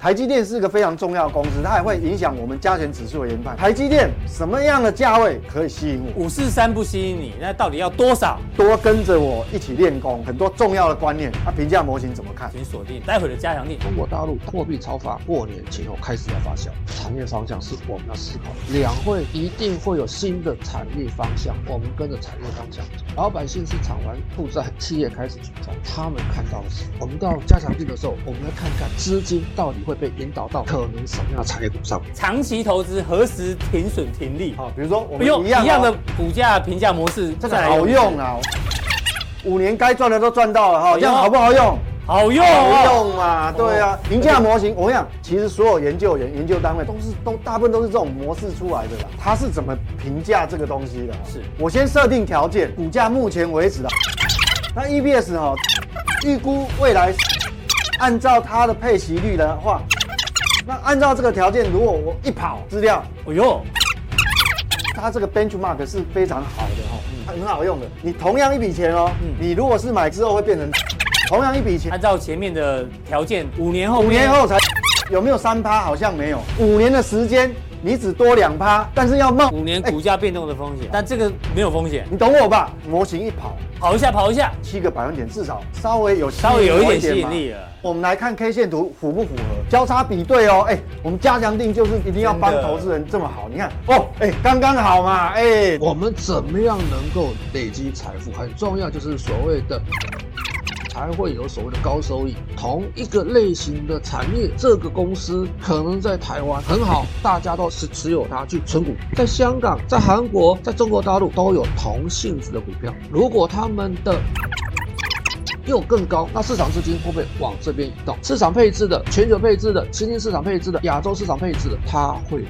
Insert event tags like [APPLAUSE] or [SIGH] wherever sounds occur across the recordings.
台积电是一个非常重要的公司，它也会影响我们加权指数的研判。台积电什么样的价位可以吸引我？五四三不吸引你，那到底要多少？多跟着我一起练功，很多重要的观念。那评价模型怎么看？请锁定待会的加强錠。中国大陆货币超发过年前后开始要发酵，产业方向是我们要思考。两会一定会有新的产业方向，我们跟着产业方向走。老百姓是偿还负债，企业开始举债，他们看到的是，我们到加强錠的时候，我们来看看资金到底会被引导到可能什么样的产业股上？长期投资何时停损停利？好，比如说我们不用一样的股价评价模式，这个好用啊！五年该赚的都赚到了哈，这样好不好用？好用，好用嘛？对啊，评价模型，我跟你讲，其实所有研究员、研究单位都是都大部分都是这种模式出来的啦。它是怎么评价这个东西的？是我先设定条件，股价目前为止的，那 E B S 哈，预估未来按照它的配息率的话。那按照这个条件，如果我一跑资料，哎呦，它这个 benchmark 是非常好的哈，很好用的。你同样一笔钱哦，你如果是买之后会变成同样一笔钱，按照前面的条件，五年后五年后才有没有三趴？好像没有，五年的时间你只多两趴，但是要冒五年股价变动的风险，但这个没有风险，你懂我吧？模型一跑，跑一下跑一下，七个百分点至少稍微有稍微有一点吸引力了。我们来看 K 线图符不符合交叉比对哦？哎、欸，我们加强定就是一定要帮投资人这么好。你看哦，哎、欸，刚刚好嘛，哎、欸，我们怎么样能够累积财富？很重要，就是所谓的才会有所谓的高收益。同一个类型的产业，这个公司可能在台湾很好，大家都是持有它去存股，在香港、在韩国、在中国大陆都有同性质的股票。如果他们的又更高，那市场资金会不会往这边移动？市场配置的、全球配置的、新兴市场配置的、亚洲市场配置的，它会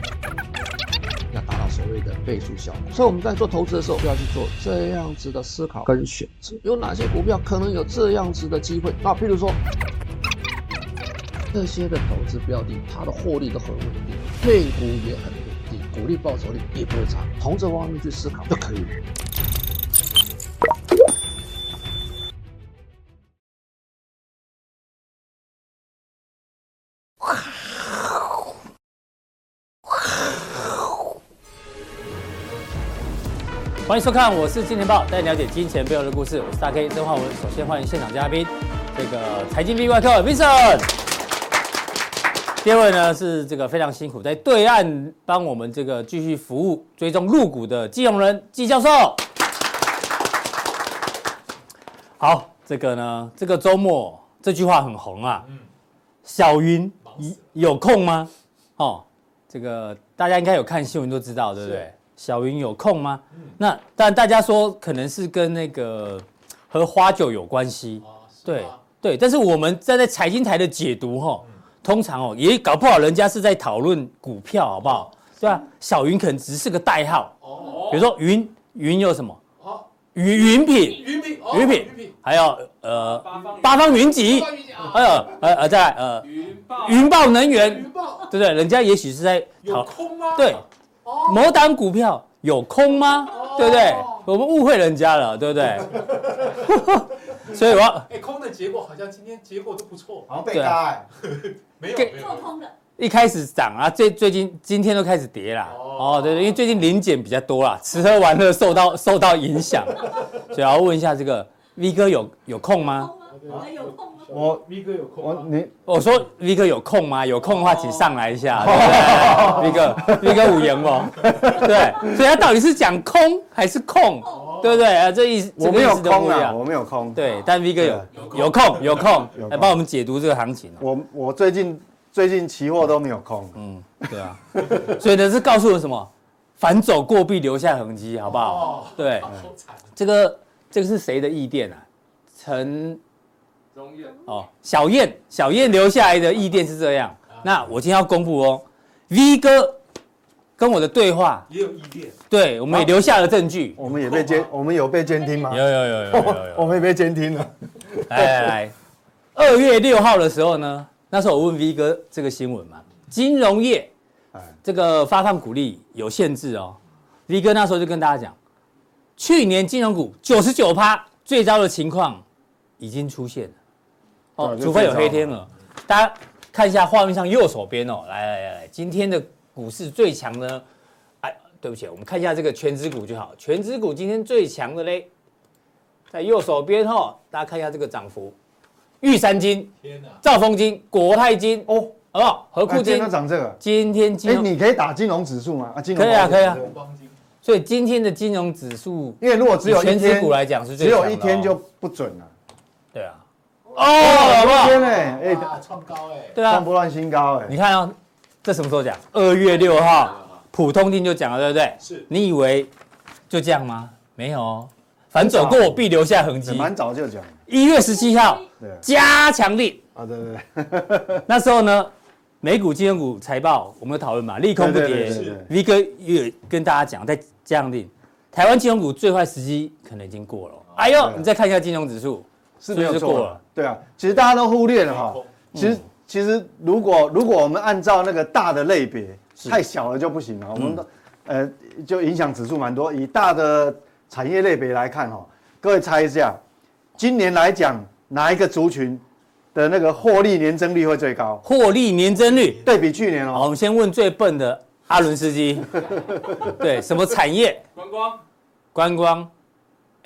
谓的倍数效果。所以我们在做投资的时候，就要去做这样子的思考跟选择，有哪些股票可能有这样子的机会？那譬如说，这些的投资标的，它的获利都很稳定，配股也很稳定，股利报酬率也不会差，从这方面去思考就可以了。迎收看，我是金钱豹，带你了解金钱背后的故事。我是大 K 曾焕文。首先欢迎现场嘉宾，这个财经 V 怪客 Vincent。第二位呢是这个非常辛苦，在对岸帮我们这个继续服务、追踪入股的季宏仁季教授。好，这个呢，这个周末这句话很红啊。小云有空吗？哦，这个大家应该有看新闻都知道，对不对？小云有空吗？嗯、那但大家说可能是跟那个和花酒有关系，哦、对对。但是我们站在财经台的解读哈，嗯、通常哦也搞不好人家是在讨论股票，好不好？对吧？小云可能只是个代号，哦、比如说云云有什么？云云品，云品，云品，还有呃八方云集，还有呃呃在呃云豹能源，对不对？人家也许是在有空吗？对。某档股票有空吗？对不对？我们误会人家了，对不对？[LAUGHS] 所以我要哎，空的结果好像今天结果都不错，好像被嘎哎，[LAUGHS] 没有做空的，一开始涨啊，最最近今天都开始跌啦。哦，对对，因为最近临检比较多啦，吃喝玩乐受到 [LAUGHS] 受到影响，所以要问一下这个 V 哥有有空吗？有空吗？我 V 哥有空，我你我说 V 哥有空吗？有空的话，请上来一下。V 哥，V 哥五言哦，对，所以他到底是讲空还是空，对不对啊？这意思我没有空啊，我没有空。对，但 V 哥有有空有空来帮我们解读这个行情。我我最近最近期货都没有空，嗯，对啊，所以呢是告诉我什么？反走过必留下痕迹，好不好？对，这个这个是谁的意见啊？陈。哦，小燕，小燕留下来的意见是这样。那我今天要公布哦，V 哥跟我的对话也有意见，对，我们也留下了证据。我们也被监，我们有被监听吗？有有有有有有，[LAUGHS] 我们也被监听了。[LAUGHS] 来来来，二月六号的时候呢，那时候我问 V 哥这个新闻嘛，金融业，这个发放股利有限制哦。V 哥那时候就跟大家讲，去年金融股九十九趴最糟的情况已经出现了。哦，除非有黑天鹅，大家看一下画面上右手边哦，来来来来，今天的股市最强呢，哎，对不起，我们看一下这个全指股就好，全指股今天最强的嘞，在右手边哈、哦，大家看一下这个涨幅，玉山金、兆丰金、国泰金哦，好不好？合库金。今天涨这个，今天金哎，你可以打金融指数吗？啊，金融可以啊，可以啊，所以今天的金融指数，因为如果只有一天股来讲是最只有一天就不准了。对啊，哦，好不好？天呢？哎，哇，创高哎，对啊创，波段新高哎你。看哦，这什么时候讲？二月六号，普通定就讲了，对不对？是你以为就这样吗？没有哦，凡走过必留下痕迹。蛮早就讲，一月十七号加强定，啊，对对对，[LAUGHS] 那时候呢，美股、金融股财报我们有讨论嘛，利空不跌。V 哥也跟大家讲，在加强錠，台湾金融股最坏时机可能已经过了。哎呦，你再看一下金融指数，是没有错。对啊，其实大家都忽略了哈。其实其实如果如果我们按照那个大的类别，太小了就不行了。我们都呃就影响指数蛮多。以大的产业类别来看哈，各位猜一下，今年来讲哪一个族群的那个获利年增率会最高？获利年增率。对比去年好，我哦，们先问最笨的阿伦斯基，[LAUGHS] 对，什么产业？观光观光，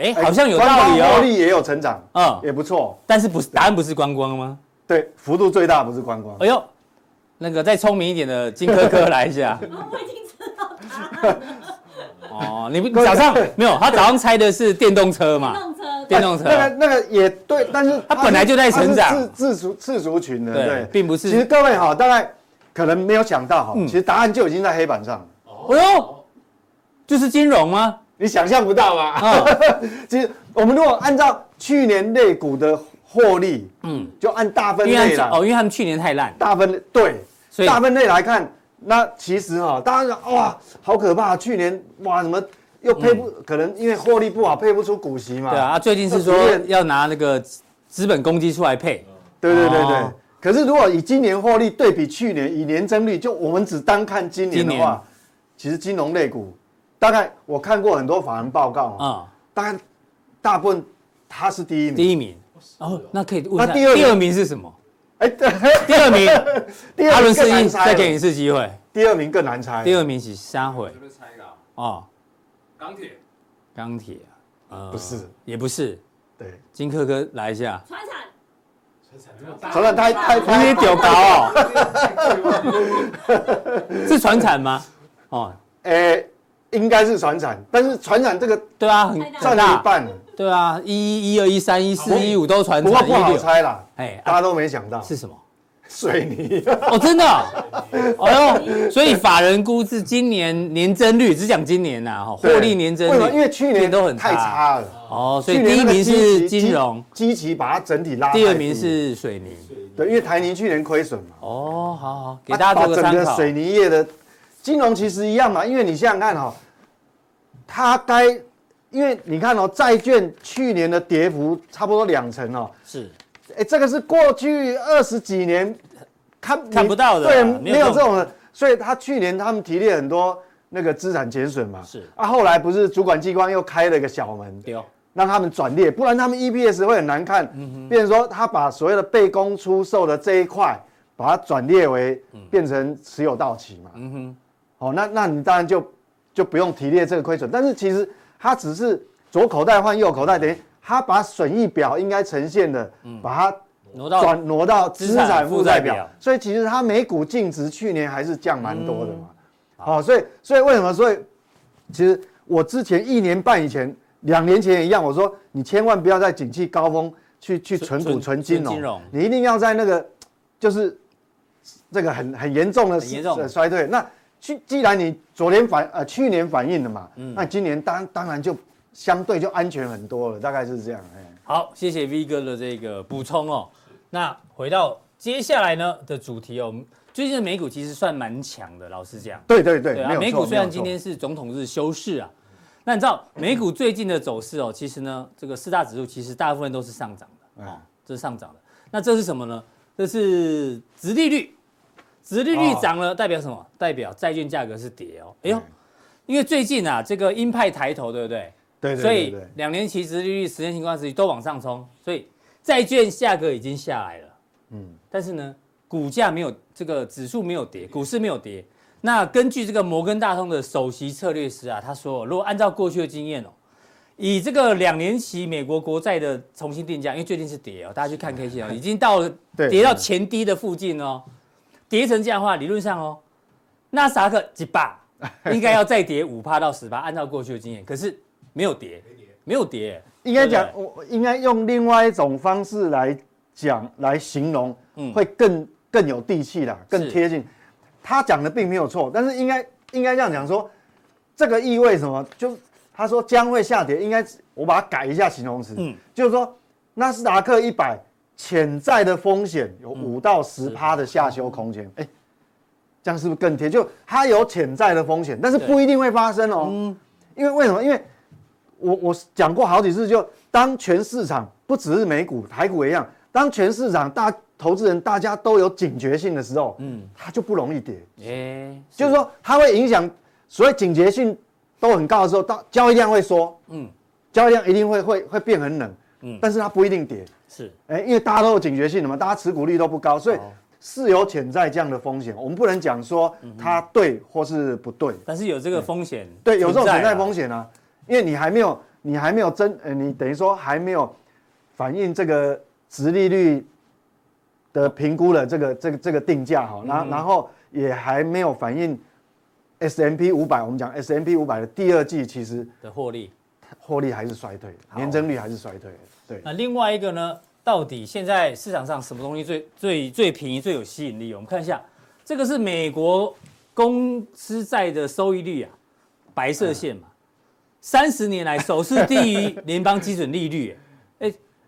哎，哎好像有道理哦。利也有成长，嗯，也不错。但是不是答案不是观光吗？对，幅度最大不是观光哎。呦，那个再聪明一点的金科科来一下。[LAUGHS] 我已经知道答案了。[LAUGHS] 哦，你不早上没有？他早上猜的是电动车电嘛？[LAUGHS] 动车，电动车那个那个也对，但是他本来就在成长自自族自族群的，对对，并不是其实各位哈，大概可能没有想到哈，嗯其实答案就已经在黑板上了，哎呦，就是金融吗？你想象不到吧？啊，[LAUGHS] 其实我们如果按照去年类股的获利，嗯，就按大分类啦，们哦，因为他们去年太烂，大分类对，所以大分类来看，那其实哈，大家讲哇，好可怕，去年哇什么又配不，可能因为获利不好，配不出股息嘛，对啊，啊最近是说要拿那个资本公积出来配，对对对对。哦。可是如果以今年获利对比去年，以年增率，就我们只单看今年的话，其实金融类股，大概我看过很多法人报告啊，啊，大概大部分他是第一名。第一名。哦，那可以问一下，那第二名第二名是什么？哎，对，[LAUGHS] 第二名，[LAUGHS] 第二名更难猜。再给你一次机会。第二名更难猜。第二名是啥会？这边猜一个啊哦，钢铁，钢铁啊，呃不是，也不是。对，金科哥来一下，船产，船产这么大，承认太太有点太，屌高哦，[LAUGHS] 是船产吗？哦，哎，应该是船产，但是船产这个对啊，很占了一，半了，对啊，一一、一二、一三、一四、一五都船产，不过不好，猜啦，哎，大家都没想到是什么？水泥。哦，真的哦，[LAUGHS] 哎呦，所以法人估是今年年增率，只讲今年呐，哈，获利年增率？因率为去年都很太差了。哦，所以第一名是金融，基期把它整体拉。第二名是水泥。对，因为台泥去年亏损嘛，哦，好好，给大家做个参考。整个水泥业的金融其实一样嘛，因为你想想看哈、哦，它该，因为你看哦，债券去年的跌幅差不多两成哦，是，哎，这个是过去二十几年看看不到的对，没有这种。的，所以他去年他们提列很多那个资产减损嘛，是。啊，后来不是主管机关又开了一个小门，丢，让他们转列，不然他们 EPS 会很难看。嗯变成说他把所谓的被公出售的这一块，把它转列为变成持有到期嘛。嗯哼，好，那那你当然就就不用提列这个亏损，但是其实它只是左口袋换右口袋，等于它把损益表应该呈现的，把它挪到转挪到资资产产负债表表，所以其实它每股净值去年还是降蛮多的嘛。好、所以所以为什么？所以其实我之前一年半以前、两年前也一样，我说你千万不要在景气高峰去去存股存存金融金融，你一定要在那个就是这个很很严重的很严重呃衰退。那去既然你昨天反呃去年反映了嘛，嗯那今年当当然就相对就安全很多了，大概是这样。哎，好，谢谢 V 哥的这个补充哦。那回到接下来呢的主题哦，最近的美股其实算蛮强的，老实讲。对对对，对啊，美股虽然今天是总统日休市啊，那你知道美股最近的走势哦，其实呢，这个四大指数其实大部分都是上涨的啊哦，这是上涨的。那这是什么呢？这是殖利率，殖利率哦涨了代表什么？代表债券价格是跌哦。哎呦嗯，因为最近啊，这个鹰派抬头，对不对？对对所以对对，两年期殖利率、十年期公债殖利率都往上冲，所以债券价格已经下来了。嗯，但是呢，股价没有这个指数没有跌，股市没有跌。那根据这个摩根大通的首席策略师啊，他说，如果按照过去的经验哦，以这个两年期美国国债的重新定价，因为最近是跌哦，大家去看 K 线哦，已经到 [LAUGHS] 了跌到前低的附近哦，跌成这样的话，理论上哦，纳斯达克几把 [LAUGHS] 应该要再跌五趴到十趴，按照过去的经验，可是没有跌，没有跌，应该讲我应该用另外一种方式来讲来形容，会更更有地气啦，更贴近。他讲的并没有错，但是应该应该这样讲说，这个意味什么？就他说将会下跌，应该我把它改一下形容词，嗯，就是说纳斯达克一百潜在的风险有五到十趴的下修空间，哎、嗯，这样是不是更贴？就它有潜在的风险，但是不一定会发生哦，嗯，因为为什么？因为我我讲过好几次，就当全市场不只是美股、台股一样，当全市场大。投资人大家都有警觉性的时候，嗯，它就不容易跌。哎，就是说它会影响，所谓警觉性都很高的时候，到交易量会缩，嗯，交易量一定会会会变很冷，嗯，但是它不一定跌。是，哎，因为大家都有警觉性的嘛，大家持股率都不高，所以是有潜在这样的风险。我们不能讲说它对或是不对，但是有这个风险，对，有这种潜在风险啊，因为你还没有，你还没有真，呃，你等于说还没有反映这个殖利率。的评估了这个这个这个定价哈，然后然后也还没有反映 S M P 五百，我们讲 S M P 五百的第二季其实的获利，获利还是衰退，年增率还是衰退。对。那另外一个呢？到底现在市场上什么东西最最最便宜、最有吸引力？我们看一下，这个是美国公司债的收益率啊，白色线嘛，三十年来首次低于联邦基准利率。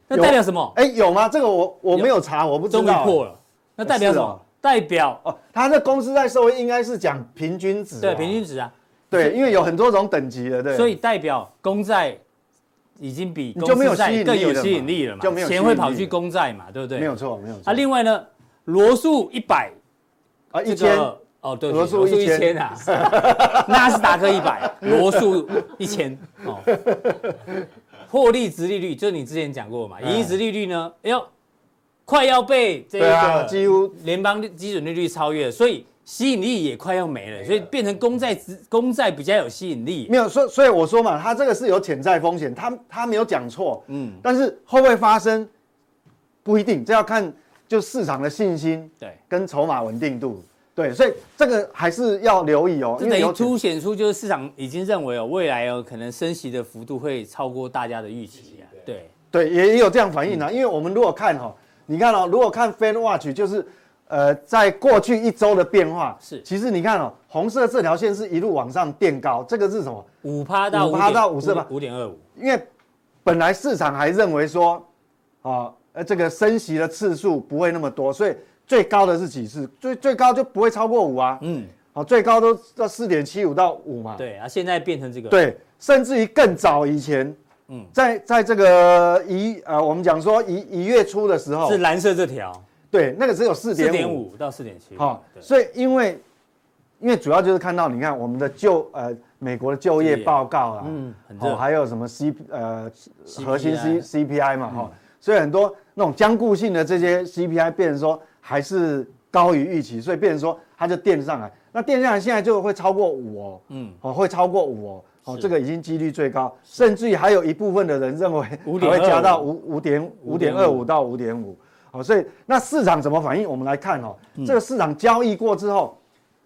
那代表什么？哎，有吗？这个我我没有查，我不知道。终于破了。那代表什么？代表哦，它的公司债收益应该是讲平均值。对，平均值啊。对，因为有很多种等级的，对。所以代表公债已经比公司债更有吸引力了嘛？就没有钱会跑去公债嘛？对不对？没有错，没有错。啊，另外呢，罗素一百啊，一千哦，对，罗素一千啊，[LAUGHS] 纳斯达克一百，[LAUGHS] 罗素一千哦。获利值利率就是你之前讲过嘛，盈余殖利率呢，哎呦，快要被这个几乎联邦基准利率超越了，所以吸引力也快要没了，所以变成公债公债比较有吸引力。没有，所以所以我说嘛，它这个是有潜在风险，他他没有讲错，嗯，但是会不会发生不一定，这要看就市场的信心，对，跟筹码稳定度。对，所以这个还是要留意哦。这等于凸显出就是市场已经认为哦，未来哦可能升息的幅度会超过大家的预期啊。对对，也也有这样反应啊。因为我们如果看哈，你看哦，如果看 Fan Watch，就是呃，在过去一周的变化是，其实你看哦，红色这条线是一路往上垫高，这个是什么？五趴到五趴到五是吧？五点二五。因为本来市场还认为说，啊，呃，这个升息的次数不会那么多，所以。最高的是几次？最最高就不会超过五啊。嗯，好，最高都到四点七五到五嘛。对啊，现在变成这个。对，甚至于更早以前，嗯，在在这个一呃，我们讲说一一月初的时候，是蓝色这条。对，那个只有四点五。四点五到四点七。好，所以因为因为主要就是看到你看我们的就呃美国的就业报告啊，嗯，哦，还有什么 C 呃核心 C CPI 嘛，哈，所以很多那种僵固性的这些 CPI 变成说。还是高于预期，所以变成说它就垫上来。那垫上来现在就会超过五哦，嗯，哦会超过五哦，哦这个已经几率最高，甚至于还有一部分的人认为还会加到五五点五点二五到五点五，哦，所以那市场怎么反应？我们来看哦，这个市场交易过之后，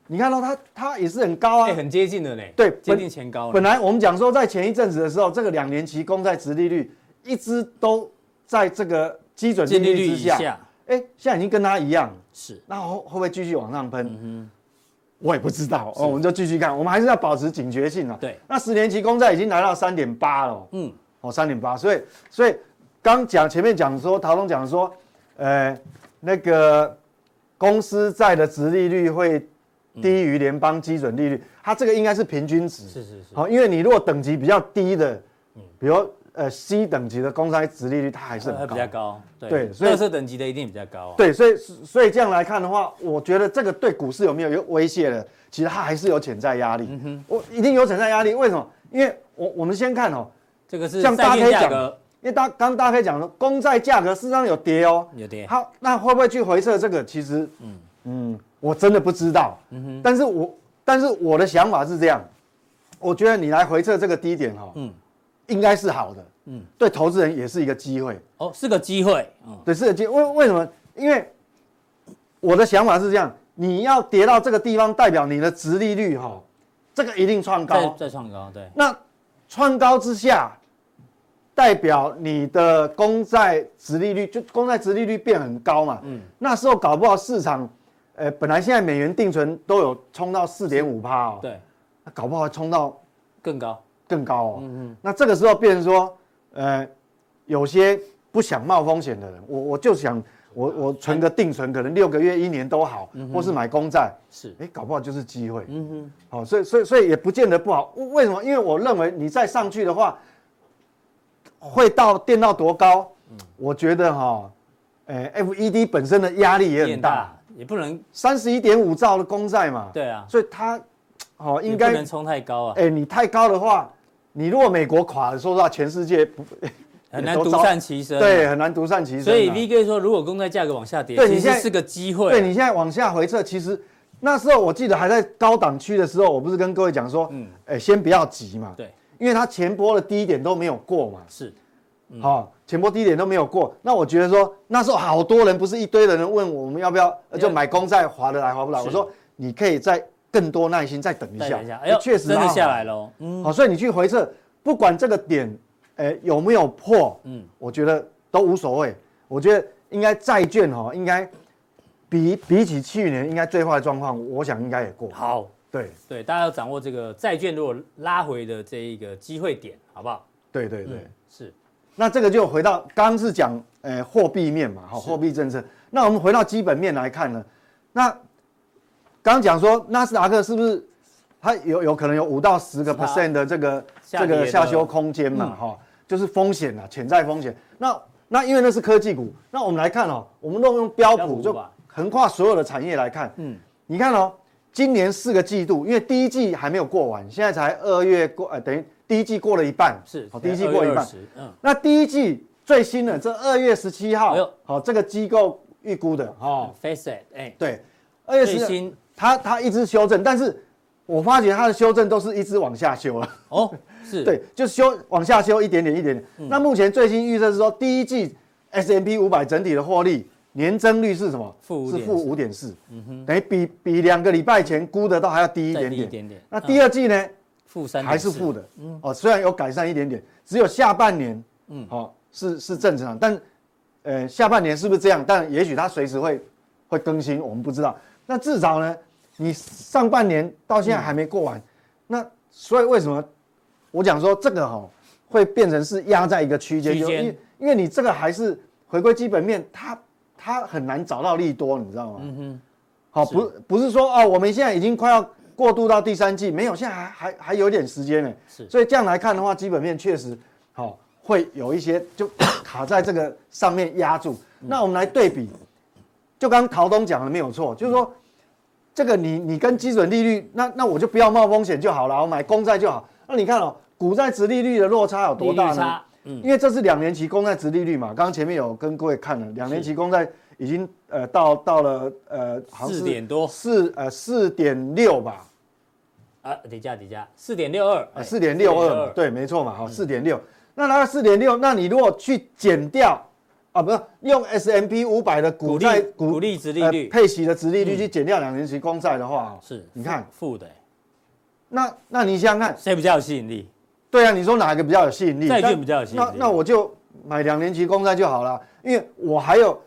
你看到它它也是很高啊，很接近的嘞，对，接近前高。本来我们讲说在前一阵子的时候，这个两年期公债殖利率一直都在这个基准利率之下。哎，现在已经跟它一样，是，那会会不会继续往上喷？我也不知道哦，我们就继续看，我们还是要保持警觉性啊。对，那十年期公债已经来到三点八了，嗯，哦，三点八，所以所以刚讲前面讲说，陶总讲说，呃，那个公司债的值利率会低于联邦基准利率，它这个应该是平均值，是是是，好，因为你如果等级比较低的，嗯，比如。呃，C 等级的公债值利率它还是很高，比较高，对，对，所以特色等级的一定比较高啊。对，所以所以这样来看的话，我觉得这个对股市有没有有威胁的？其实它还是有潜在压力。嗯哼，我一定有潜在压力，为什么？因为我我们先看哦，这个是债券价格因为大刚大家可以讲了，公债价格事实上有跌哦，有跌。好，那会不会去回测这个？其实，嗯嗯，我真的不知道。嗯哼，但是我但是我的想法是这样，我觉得你来回测这个低点哈，嗯，应该是好的。嗯，对投资人也是一个机会。哦，是个机会。嗯，对，是个机会。为为什么？因为我的想法是这样，你要跌到这个地方，代表你的殖利率哈，这个一定创高。再创高，对。那创高之下，代表你的公债殖利率就公债殖利率变很高嘛？嗯，那时候搞不好市场，呃，本来现在美元定存都有冲到四点五趴哦。对，那搞不好冲到更高，更高哦。嗯嗯。那这个时候变成说。呃，有些不想冒风险的人，我我就想，我我存个定存，可能六个月、一年都好，嗯、或是买公债，是，哎，搞不好就是机会。嗯哼，好，所以所以所以也不见得不好。为什么？因为我认为你再上去的话，会到垫到多高？嗯、我觉得哈，哎，FED 本身的压力也很大，也不能三十一点五兆的公债嘛。对啊，所以它，哦，应该不能冲太高啊。哎，你太高的话。你如果美国垮了，说实话，全世界不 [LAUGHS] 很难独善其身。对，很难独善其身。所以 V 哥说，如果公债价格往下跌，对，你现在是个机会。对，你现在往下回撤，其实那时候我记得还在高档区的时候，我不是跟各位讲说，嗯，哎，先不要急嘛。对，因为它前波的低点都没有过嘛。是，好，前波低点都没有过。那我觉得说，那时候好多人不是一堆的人问我们要不要就买公债划得来划不来？我说你可以再更多耐心再等一下。哎呦，确实真的下来了。嗯，好，所以你去回撤。不管这个点，欸、有没有破，嗯，我觉得都无所谓。我觉得应该债券哈，应该比比起去年应该最坏的状况，我想应该也过。好，对对，大家要掌握这个债券如果拉回的这一个机会点，好不好？对对对，嗯、是。那这个就回到刚刚是讲呃货币面嘛，好，货币政策。那我们回到基本面来看呢，那刚讲说纳斯达克是不是？它有有可能有五到十个 percent 的这个这个下修空间嘛，哈、嗯，就是风险啊，潜在风险。那那因为那是科技股，那我们来看哦，我们都用标普就横跨所有的产业来看，嗯，你看哦，今年四个季度，因为第一季还没有过完，现在才二月过，呃，等于第一季过了一半，是，好第一季过一半，嗯，那第一季最新的这二月十七号，好，这个机构预估的，哈，FactSet，哎，对，二月十七，它它一直修正，但是。我发觉它的修正都是一直往下修了。哦，是。[LAUGHS] 对，就修往下修一点点一点点。嗯、那目前最新预测是说，第一季 S M P 五百整体的获利年增率是什么？负是负五点四，嗯哼，等于比比两个礼拜前估的都还要低一点点。一点点。那第二季呢？负三还是负的，嗯，哦，虽然有改善一点点，只有下半年，嗯，哦，是是正常，但呃下半年是不是这样？但也许它随时会会更新，我们不知道。那至少呢？你上半年到现在还没过完，嗯、那所以为什么我讲说这个哈会变成是压在一个区间？区间，因为因为你这个还是回归基本面，它它很难找到利多，你知道吗？嗯哼。好，不不是说哦，我们现在已经快要过渡到第三季，没有，现在还还还有点时间呢。是。所以这样来看的话，基本面确实好会有一些就卡在这个上面压住。嗯、那我们来对比，就刚陶东讲的没有错，就是说。这个你你跟基准利率，那那我就不要冒风险就好了，我买公债就好。那你看哦，股债值利率的落差有多大呢？嗯，因为这是两年期公债殖利率嘛，刚刚前面有跟各位看了，两年期公债已经呃到到了呃四点多。四呃四点六吧，啊底价底价。四点六二，四点六二，对，没错嘛，好四点六，那它四点六，那你如果去减掉。啊，不是用 S M P 五百的股债股利值利率。配息的值利率去减掉两年期公债的话，是，你看。负的。那那你想想看，谁比较有吸引力？对啊，你说哪一个比较有吸引力？债券比较有吸引力。那那我就买两年期公债就好了，因为我还有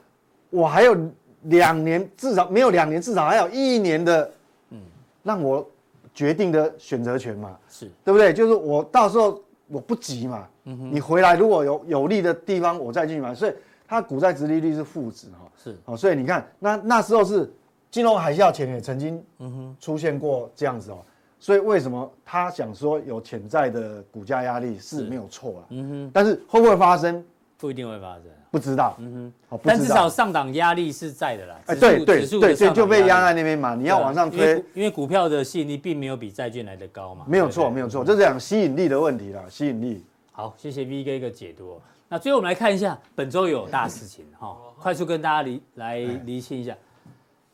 我还有两年，至少没有两年，至少还有一年的，嗯，让我决定的选择权嘛，是对不对？就是我到时候我不急嘛，嗯哼，你回来如果有有利的地方，我再进去买，所以。它股债殖利率是负值哈，是哦，所以你看，那那时候是金融海啸前也曾经嗯哼出现过这样子哦，所以为什么他想说有潜在的股价压力是没有错啦，嗯哼，但是会不会发生？不一定会发生，不知道，嗯哼，但至少上档压力是在的啦，哎，对对对，所以就被压在那边嘛，你要往上推，因为股票的吸引力并没有比债券来的高嘛，没有错没有错，这是讲吸引力的问题啦，吸引力。好，谢谢 V 哥一个解读。那最后我们来看一下本周有大事情哈，快速跟大家厘来厘清一下。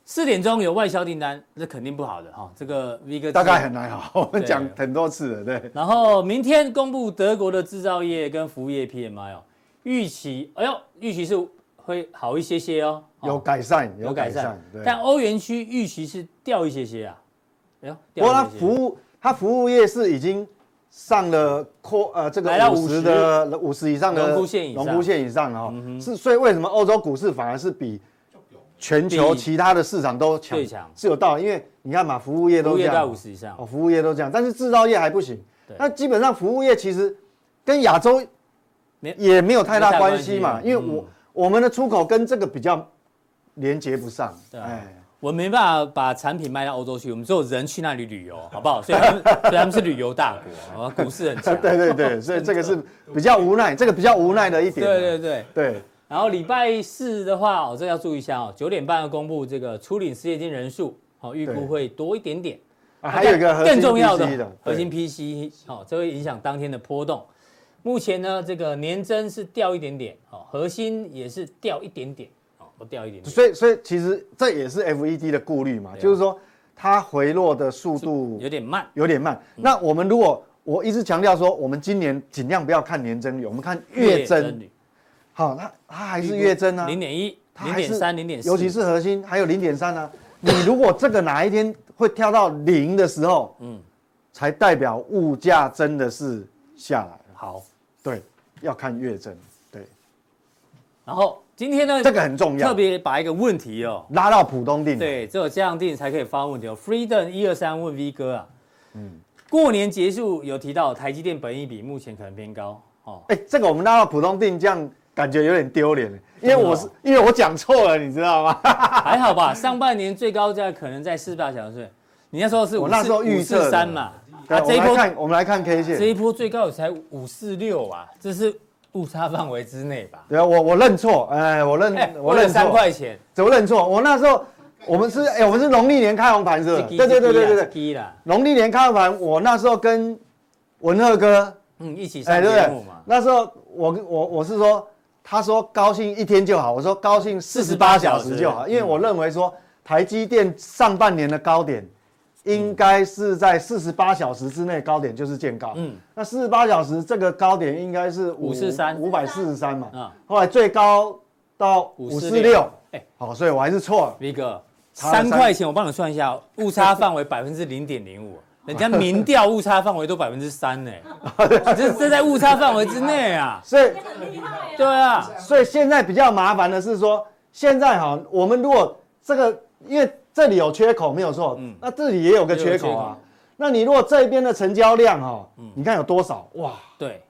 四点钟有外销订单，这肯定不好的哈。这个 V 哥大概很难好，我们讲很多次了，对。然后明天公布德国的制造业跟服务业 PMI 哦，预期，哎呦，预期是会好一些些哦，有改善，有改善。但欧元区预期是掉一些些啊，哎呦，不过它服务，它服务业是已经上了扩呃这个五十的五十以上的荣枯线以上，荣枯线以上哈，是所以为什么欧洲股市反而是比全球其他的市场都强，是有道理，因为你看嘛，服务业都这样，五十以上哦，服务业都这样，但是制造业还不行。那基本上服务业其实跟亚洲也没有太大关系嘛，因为我我们的出口跟这个比较连接不上。哎，我没办法把产品卖到欧洲去，我们只有人去那里旅游，好不好？所以他们所以他们是旅游大国，股市很强。[LAUGHS] 对对对，所以这个是比较无奈，这个比较无奈的一点。对对对对。然后礼拜四的话，哦，这要注意一下哦，九点半要公布这个初领失业金人数，哦，预估会多一点点。啊，还有一个更重要的核心 PCE，哦，这会影响当天的波动。目前呢，这个年增是掉一点点，哦，核心也是掉一点点，哦，都掉一点点。所以，所以其实这也是 FED 的顾虑嘛，就是说它回落的速度有点慢，有点慢。那我们如果我一直强调说，我们今年尽量不要看年增率，我们看月增率。好，它它还是月增啊，零点一、零点三、零点四，尤其是核心还有零点三呢。你如果这个哪一天会跳到零的时候，嗯，才代表物价真的是下来了。好，对，要看月增，对。然后今天呢，这个很重要，特别把一个问题哦拉到浦东定，对，只有这样定才可以发问题哦。Freedom 一二三问 V 哥啊，嗯，过年结束有提到台积电本益比目前可能偏高哦。哎，这个我们拉到浦东定这样。感觉有点丢脸，因为我是因为我讲错了，你知道吗？[LAUGHS] 还好吧，上半年最高价可能在四十八小时，你那时候是我那时候预测三嘛，啊，这一波看我们来看 K 线，这一波最高才五四六啊，这是误差范围之内吧？对啊，我我认错，哎，我认我认三块钱，怎么认错？我那时候我们是哎，我们是农历年开红盘是吧？对对对对对对，农历年开红盘，我那时候跟文赫哥嗯一起上节目嘛，那时候我我我是说。他说高兴一天就好，我说高兴四十八小时就好，因为我认为说台积电上半年的高点应该是在四十八小时之内，高点就是见高。嗯，那四十八小时这个高点应该是五四三五百四十三嘛。嗯，后来最高到五四六。哎，好，所以我还是错了。V 哥，三块钱我帮你算一下，误差范围 [LAUGHS] 百分之零点零五。人家民调误差范围都百分之三呢，[LAUGHS] 这这在误差范围之内啊，所以对啊，所以现在比较麻烦的是说，现在哈，我们如果这个，因为这里有缺口没有错，嗯，那这里也有个缺口啊，那你如果这边的成交量哈，你看有多少哇？对，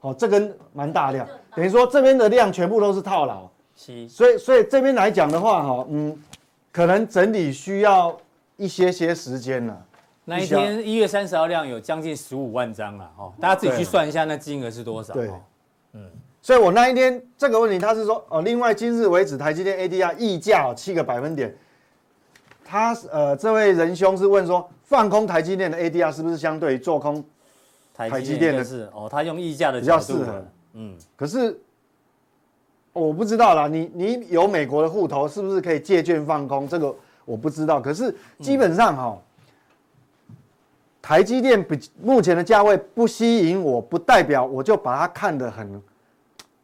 哦，这根蛮大量，等于说这边的量全部都是套牢，所以所以这边来讲的话哈，嗯，可能整理需要一些些时间了。那一天一月三十号量有将近十五万张了哦，大家自己去算一下那金额是多少？对，嗯，所以我那一天这个问题他是说哦，另外今日为止台积电 ADR 溢价七个百分点，他呃这位仁兄是问说放空台积电的 ADR 是不是相对于做空台积电的是哦，他用溢价的比较适合，嗯，可是我不知道啦，你你有美国的户头是不是可以借券放空？这个我不知道，可是基本上哈。台积电比目前的价位不吸引我，不代表我就把它看得很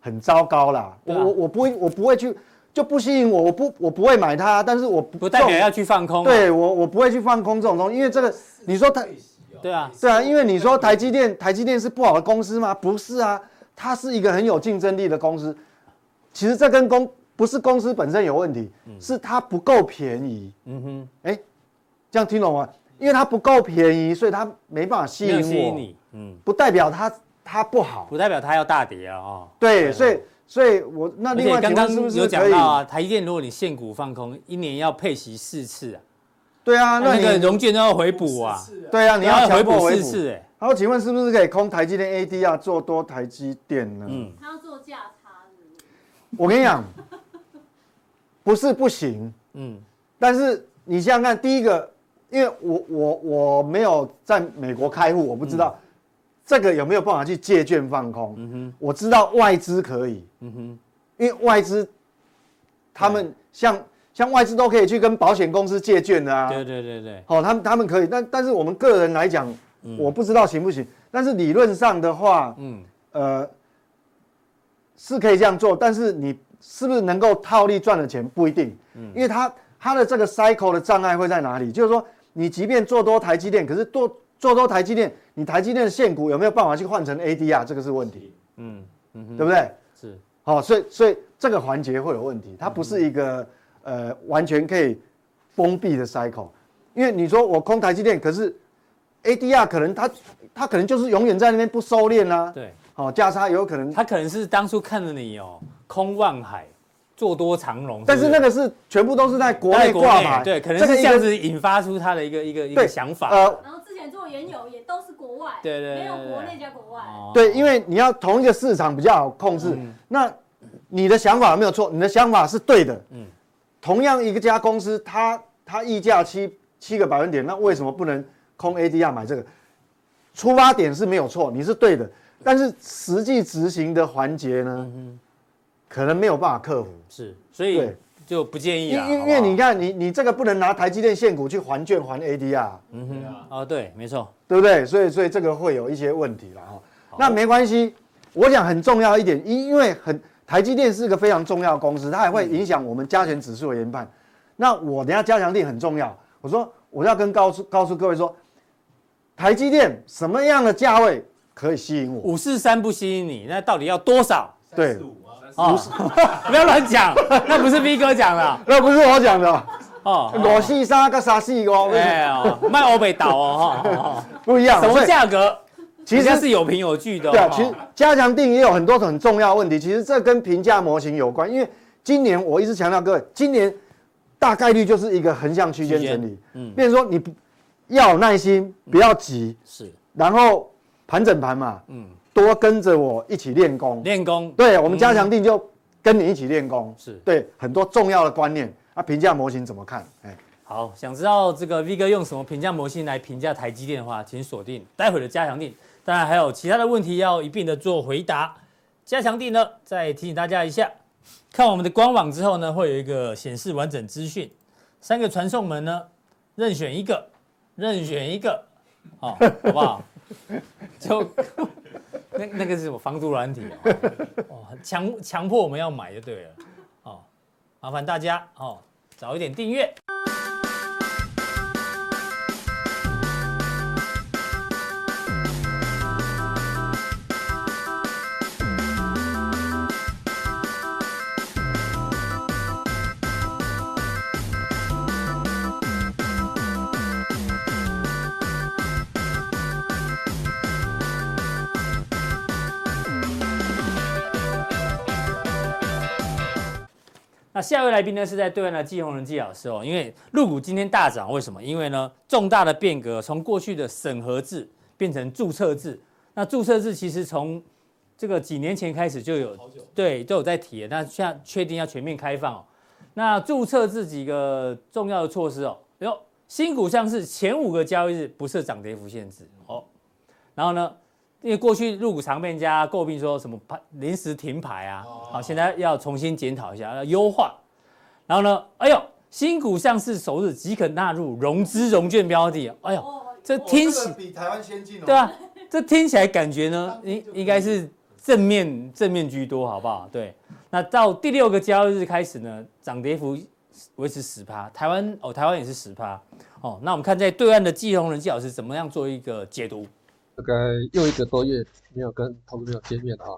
很糟糕啦。我我我不会我不会去就不吸引我，我不我不会买它。但是我不不代表要去放空。对我我不会去放空这种东西，因为这个你说它对啊对啊，因为你说台积电台积电是不好的公司吗？不是啊，它是一个很有竞争力的公司。其实这跟公不是公司本身有问题，是它不够便宜。嗯哼，哎，这样听懂吗？因为它不够便宜，所以它没办法吸引我。吸引你，嗯，不代表它它不好，不代表它要大跌啊，哦。对，所以所以我那另外刚刚是不是有讲到啊？台积电如果你现股放空，一年要配息四次啊。对啊，那个融券都要回补啊。对啊，你要回补四次哎。好，请问是不是可以空台积电 ADR 做多台积电呢？嗯，他要做价差。我跟你讲，不是不行，嗯，但是你想想看，第一个。因为我我我没有在美国开户，我不知道这个有没有办法去借券放空？嗯哼，我知道外资可以，嗯哼，因为外资他们像像外资都可以去跟保险公司借券的啊。对对对对。好，他们他们可以，但但是我们个人来讲，我不知道行不行。但是理论上的话，嗯，呃，是可以这样做，但是你是不是能够套利赚的钱不一定，嗯，因为它它的这个 cycle 的障碍会在哪里？就是说，你即便做多台积电，可是多做多台积电，你台积电的现股有没有办法去换成 ADR？这个是问题，嗯嗯，对不对？是，好，所以所以这个环节会有问题，它不是一个呃完全可以封闭的 cycle，因为你说我空台积电，可是 ADR 可能它它可能就是永远在那边不收敛啦，对。哦，价差有可能，它可能是当初看着你哦，空望海，做多长荣，但是那个是全部都是在国内挂嘛，对，可能是这样子引发出他的一个一个一个想法。呃，然后之前做原油也都是国外，对对，没有国内加国外。对，因为你要同一个市场比较好控制，那你的想法没有错，你的想法是对的。嗯，同样一个家公司，它它溢价七七个百分点，那为什么不能空 ADR 买这个？出发点是没有错，你是对的。但是实际执行的环节呢，可能没有办法克服，是，所以就不建议啊。因因为你看，你你这个不能拿台积电现股去还券还 ADR，嗯哼，啊对，没错，对不对？所以所以这个会有一些问题了哈。那没关系，我讲很重要一点，因因为很台积电是个非常重要的公司，它也会影响我们加权指数的研判。那我等下加强錠很重要，我说我要跟告诉告诉各位说，台积电什么样的价位？可以吸引我，五四三不吸引你，那到底要多少？对，五四，[LAUGHS] 不要乱讲，那不是 V 哥讲的，那不是我讲的哦。五四三跟三四五，哎哦，卖欧北岛哦，[LAUGHS] 不一样。什么价格？其实是有凭有据的。对啊，其实加强定也有很多很重要问题，其实这跟评价模型有关。因为今年我一直强调各位，今年大概率就是一个横向区间整理。嗯，变成说你要有耐心，不要急。是，然后。盘整盘嘛，嗯，多跟着我一起练功，练功，对，我们加强定就跟你一起练功，是对很多重要的观念。啊，评价模型怎么看？哎，好，想知道这个 V 哥用什么评价模型来评价台积电的话，请锁定待会的加强定。当然还有其他的问题要一并的做回答。加强定呢，再提醒大家一下，看我们的官网之后呢，会有一个显示完整资讯，三个传送门呢，任选一个，任选一个，好，好不好？[LAUGHS] 就那那个是什么防毒软体哦，强强迫我们要买就对了，哦，麻烦大家哦，早一点订阅。下一位来宾呢，是在对岸的季鸿仁季老师哦。因为入股今天大涨，为什么？因为呢，重大的变革，从过去的审核制变成注册制。那注册制其实从这个几年前开始就有，对，都有在提。那现在确定要全面开放哦。那注册制几个重要的措施哦，哟，新股上市前五个交易日不设涨跌幅限制哦。然后呢？因为过去入股常被人家诟病说什么牌临时停牌啊，好，现在要重新检讨一下，要优化。然后呢，哎呦，新股上市首日即可纳入融资融券标的，哎呦，这听起比台湾先进哦。对啊，这听起来感觉呢，应应该是正面正面居多，好不好？对，那到第六个交易日开始呢，涨跌幅维持十趴，台湾哦，台湾也是十趴，哦，那我们看在对岸的季鸿仁季老师怎么样做一个解读。大概又一个多月没有跟投资朋友见面了啊，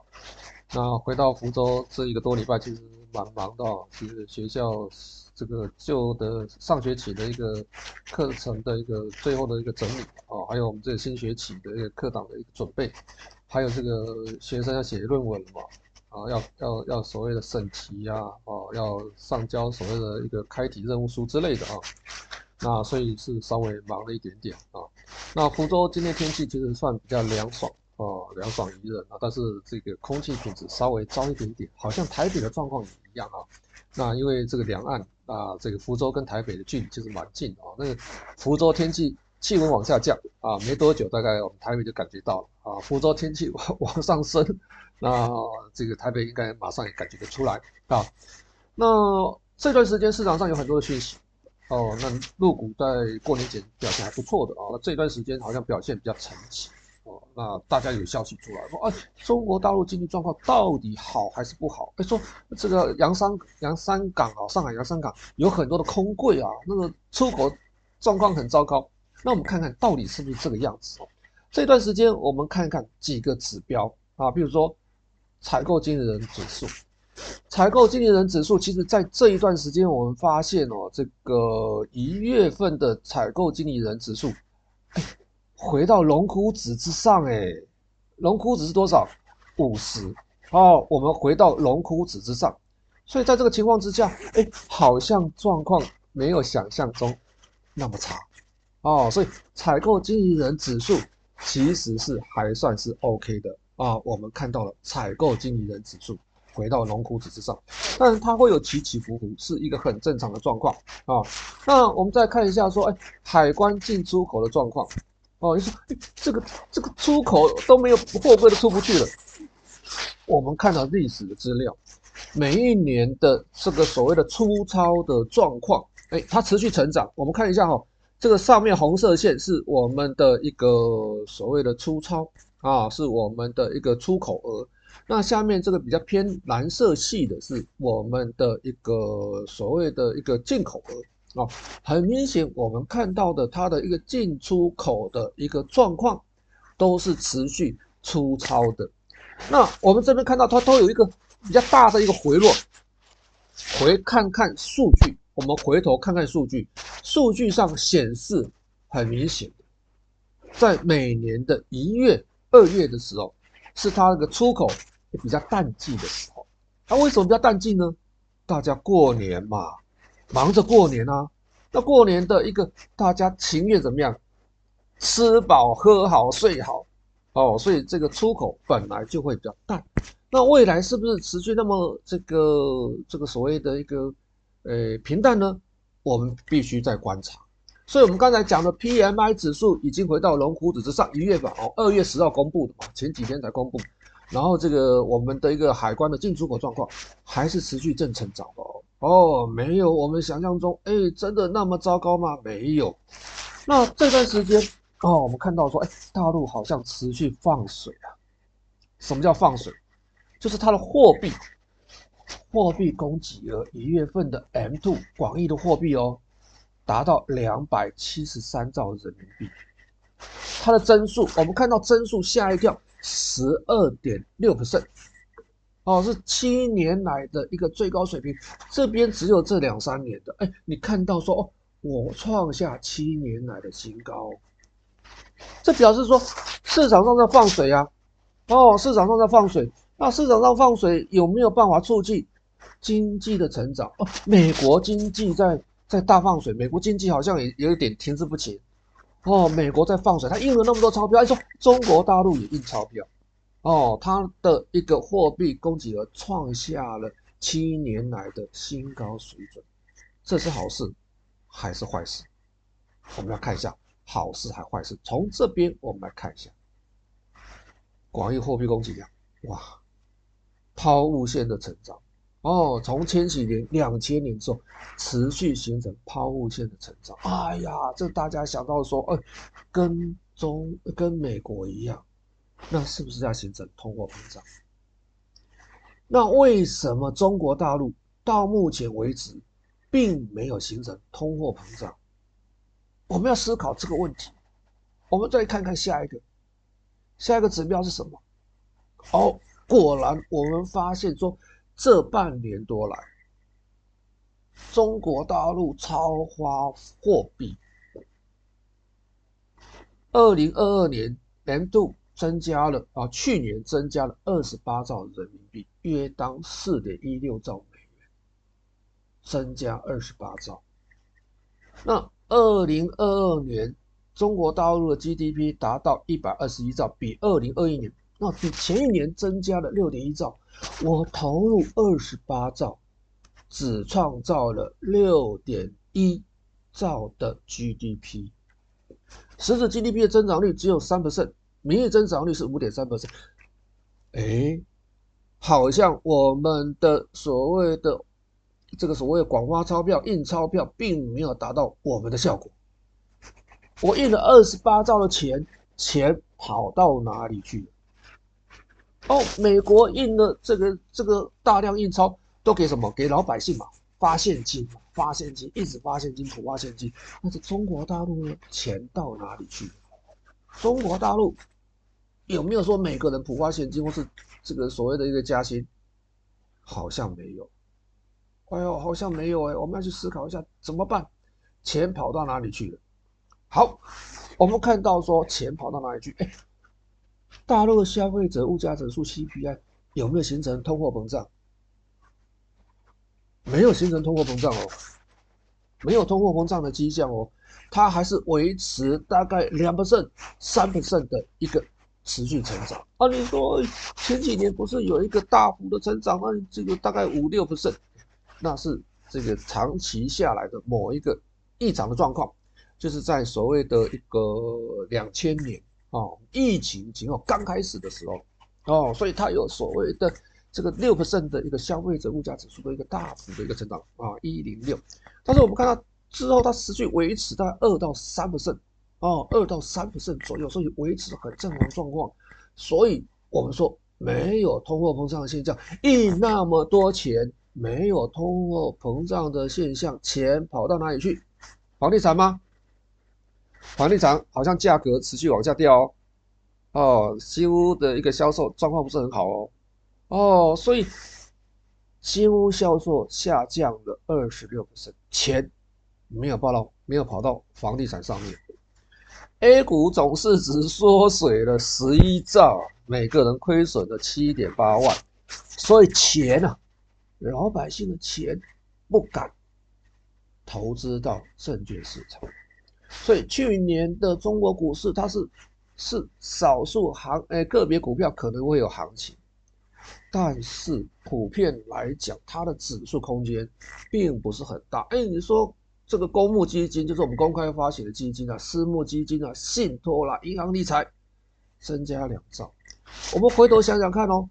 那回到福州这一个多礼拜，其实蛮忙的哦。其实学校这个旧的上学期的一个课程的一个最后的一个整理啊，还有我们这个新学期的一个课档的一个准备，还有这个学生要写论文嘛，啊，要要要所谓的审题呀，哦，要上交所谓的一个开题任务书之类的啊。那所以是稍微忙了一点点啊。那福州今天天气其实算比较凉爽哦，凉爽宜人啊。但是这个空气品质稍微糟一点点，好像台北的状况也一样啊。那因为这个两岸啊，这个福州跟台北的距离其实蛮近的啊。那福州天气气温往下降啊，没多久，大概我们台北就感觉到了啊，福州天气 [LAUGHS] 往往上升，那这个台北应该马上也感觉得出来啊。那这段时间市场上有很多的讯息哦，那陆股在过年前表现还不错的啊，那这段时间好像表现比较沉寂。哦，那大家有消息出来说，哎，中国大陆经济状况到底好还是不好？哎，说这个洋山洋山港啊，上海洋山港有很多的空柜啊，那个出口状况很糟糕。那我们看看到底是不是这个样子哦？这段时间我们看看几个指标啊，比如说采购经理人指数，采购经理人指数，其实在这一段时间我们发现哦，这个一月份的采购经理人指数，哎。回到龙骨子之上，哎，龙骨子是多少？五十。哦，我们回到龙骨子之上，所以在这个情况之下，哎，好像状况没有想象中那么差。哦，所以采购经理人指数其实是还算是 OK 的啊。我们看到了采购经理人指数回到龙骨子之上，但它会有起起伏伏，是一个很正常的状况啊。那我们再看一下说，哎，海关进出口的状况。哦，你说这个这个出口都没有货柜都出不去了。我们看到历史的资料，每一年的这个所谓的粗糙的状况，哎，它持续成长。我们看一下哈，这个上面红色线是我们的一个所谓的粗糙啊，是我们的一个出口额。那下面这个比较偏蓝色系的是我们的一个所谓的一个进口额。哦，很明显，我们看到的它的一个进出口的一个状况，都是持续粗糙的。那我们这边看到它都有一个比较大的一个回落。回看看数据，我们回头看看数据，数据上显示很明显，在每年的一月、二月的时候，是它那个出口比较淡季的时候。它为什么比较淡季呢？大家过年嘛。忙着过年啊，那过年的一个大家情愿怎么样？吃饱喝好睡好哦，所以这个出口本来就会比较淡。那未来是不是持续那么这个这个所谓的一个呃平淡呢？我们必须再观察。所以我们刚才讲的 PMI 指数已经回到龙虎指之上，一月份哦，二月十号公布的嘛，前几天才公布。然后这个我们的一个海关的进出口状况还是持续正成长的哦。哦，没有我们想象中，哎，真的那么糟糕吗？没有。那这段时间，哦，我们看到说，哎，大陆好像持续放水啊。什么叫放水？就是它的货币，货币供给额一月份的 M2 广义的货币哦，达到两百七十三兆人民币。它的增速，我们看到增速吓一跳，十二点六 percent。哦，是七年来的一个最高水平，这边只有这两三年的。哎，你看到说哦，我创下七年来的新高，这表示说市场上在放水啊。哦，市场上在放水，那市场上放水有没有办法促进经济的成长？哦，美国经济在在大放水，美国经济好像也有一点停滞不前。哦，美国在放水，它印了那么多钞票，哎，说中国大陆也印钞票。哦，它的一个货币供给额创下了七年来的新高水准，这是好事还是坏事？我们要看一下好事还坏事。从这边我们来看一下，广义货币供给量，哇，抛物线的成长哦，从千禧年、两千年之后持续形成抛物线的成长。哎呀，这大家想到说，哎，跟中跟美国一样。那是不是要形成通货膨胀？那为什么中国大陆到目前为止并没有形成通货膨胀？我们要思考这个问题。我们再看看下一个，下一个指标是什么？哦，果然我们发现说，这半年多来，中国大陆超发货币。二零二二年年度。增加了啊，去年增加了二十八兆人民币，约当四点一六兆美元，增加二十八兆。那二零二二年中国大陆的 GDP 达到一百二十一兆，比二零二一年那比前一年增加了六点一兆。我投入二十八兆，只创造了六点一兆的 GDP。实质 GDP 的增长率只有三 percent，名义增长率是五点三百分。哎，好像我们的所谓的这个所谓广发钞票、印钞票，并没有达到我们的效果。我印了二十八兆的钱，钱跑到哪里去了？哦，美国印了这个这个大量印钞都给什么？给老百姓嘛，发现金，发现金，一直发现金，普发现金。那这中国大陆呢？钱到哪里去了？中国大陆有没有说每个人普发现金，或是这个所谓的一个加薪？好像没有。哎呦，好像没有哎，我们要去思考一下怎么办？钱跑到哪里去了？好，我们看到说钱跑到哪里去？哎。大陆的消费者物价指数 CPI 有没有形成通货膨胀？没有形成通货膨胀哦，没有通货膨胀的迹象哦，它还是维持大概两 percent、三 percent 的一个持续成长。啊，你说前几年不是有一个大幅的成长吗？这个大概五六 percent，那是这个长期下来的某一个异常的状况，就是在所谓的一个两千年。哦，疫情前后刚开始的时候，哦，所以它有所谓的这个六 percent 的一个消费者物价指数的一个大幅的一个增长啊，一零六。但是我们看到之后，它持续维持在二到三 percent，哦，二到三 percent 左右，所以维持很正常状况。所以我们说没有通货膨胀的现象，印那么多钱，没有通货膨胀的现象，钱跑到哪里去？房地产吗？房地产好像价格持续往下掉哦，哦，新屋的一个销售状况不是很好哦，哦，所以新屋销售下降了二十六%，钱没有报到，没有跑到房地产上面。A 股总市值缩水了十一兆，每个人亏损了七点八万，所以钱啊，老百姓的钱不敢投资到证券市场。所以去年的中国股市，它是是少数行诶个别股票可能会有行情，但是普遍来讲，它的指数空间并不是很大。哎，你说这个公募基金，就是我们公开发行的基金啊，私募基金啊，信托啦，银行理财，增加两兆。我们回头想想看哦，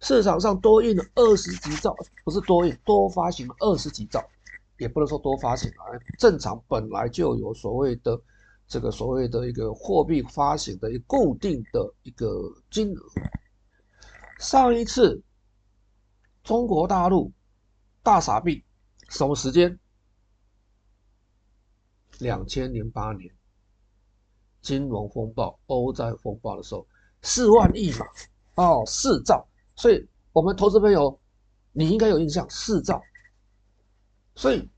市场上多印了二十几兆，不是多印，多发行二十几兆。也不能说多发行啊，正常本来就有所谓的这个所谓的一个货币发行的一个固定的一个金额。上一次中国大陆大傻币什么时间？两千零八年金融风暴、欧债风暴的时候，四万亿嘛，哦，四兆。所以我们投资朋友，你应该有印象，四兆。所以，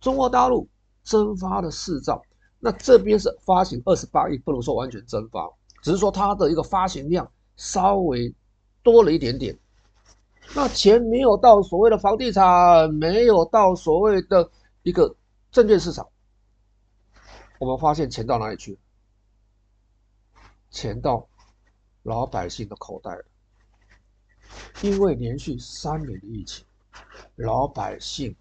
中国大陆增发了四兆，那这边是发行二十八亿，不能说完全增发，只是说它的一个发行量稍微多了一点点。那钱没有到所谓的房地产，没有到所谓的一个证券市场，我们发现钱到哪里去？钱到老百姓的口袋了，因为连续三年的疫情，老百姓。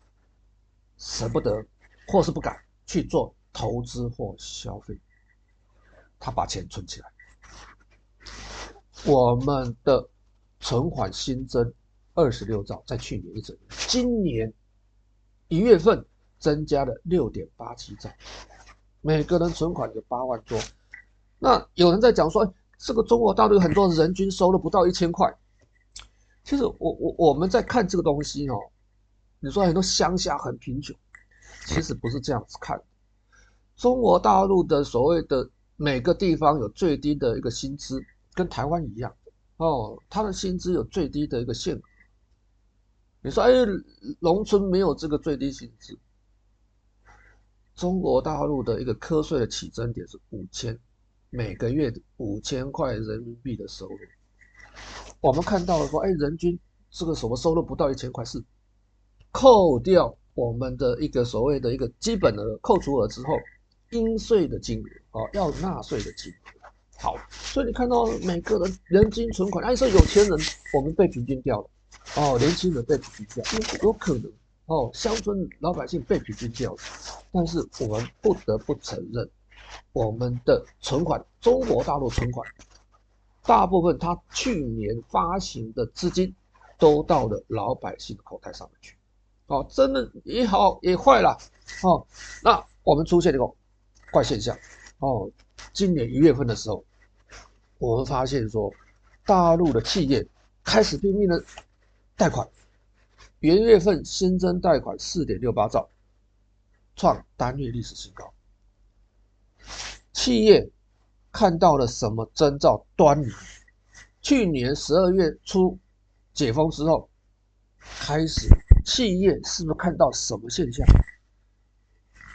舍不得，或是不敢去做投资或消费，他把钱存起来。我们的存款新增二十六兆，在去年一整年，今年一月份增加了六点八七兆，每个人存款有八万多。那有人在讲说，这个中国大陆很多人均收入不到一千块。其实我我我们在看这个东西哦。你说很多乡下很贫穷，其实不是这样子看。中国大陆的所谓的每个地方有最低的一个薪资，跟台湾一样哦，他的薪资有最低的一个限额。你说，哎，农村没有这个最低薪资。中国大陆的一个课税的起征点是五千，每个月五千块人民币的收入。我们看到了说，哎，人均这个什么收入不到一千块是。扣掉我们的一个所谓的一个基本的扣除额之后，应税的金额啊，要纳税的金额。好，所以你看到每个人人均存款，按说有钱人我们被平均掉了，哦，年轻人被平均掉，有有可能哦，乡村老百姓被平均掉了。但是我们不得不承认，我们的存款，中国大陆存款，大部分他去年发行的资金都到了老百姓的口袋上面去。哦，真的也好也坏了。哦，那我们出现一个怪现象。哦，今年一月份的时候，我们发现说，大陆的企业开始拼命的贷款，元月份新增贷款四点六八兆，创单月历史新高。企业看到了什么征兆端倪？去年十二月初解封之后，开始企业是不是看到什么现象？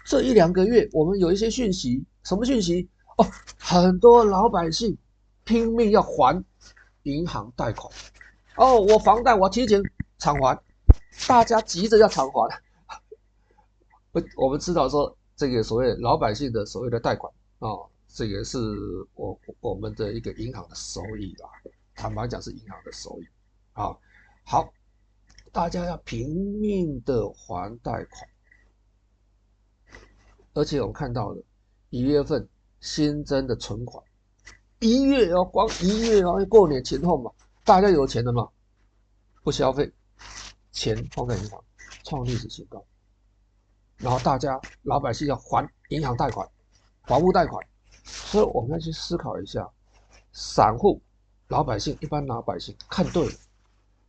这一两个月，我们有一些讯息，什么讯息？哦，很多老百姓拼命要还银行贷款。哦，我房贷我提前偿还，大家急着要偿还。[LAUGHS] 我我们知道说，这个所谓老百姓的所谓的贷款。哦，这个是我我们的一个银行的收益啦，坦白讲是银行的收益。啊，好，大家要拼命的还贷款，而且我们看到了一月份新增的存款，一月哦，光一月哦，过年前后嘛，大家有钱了嘛，不消费，钱放在银行，创历史新高，然后大家老百姓要还银行贷款。房屋贷款，所以我们要去思考一下，散户、老百姓、一般老百姓看对了，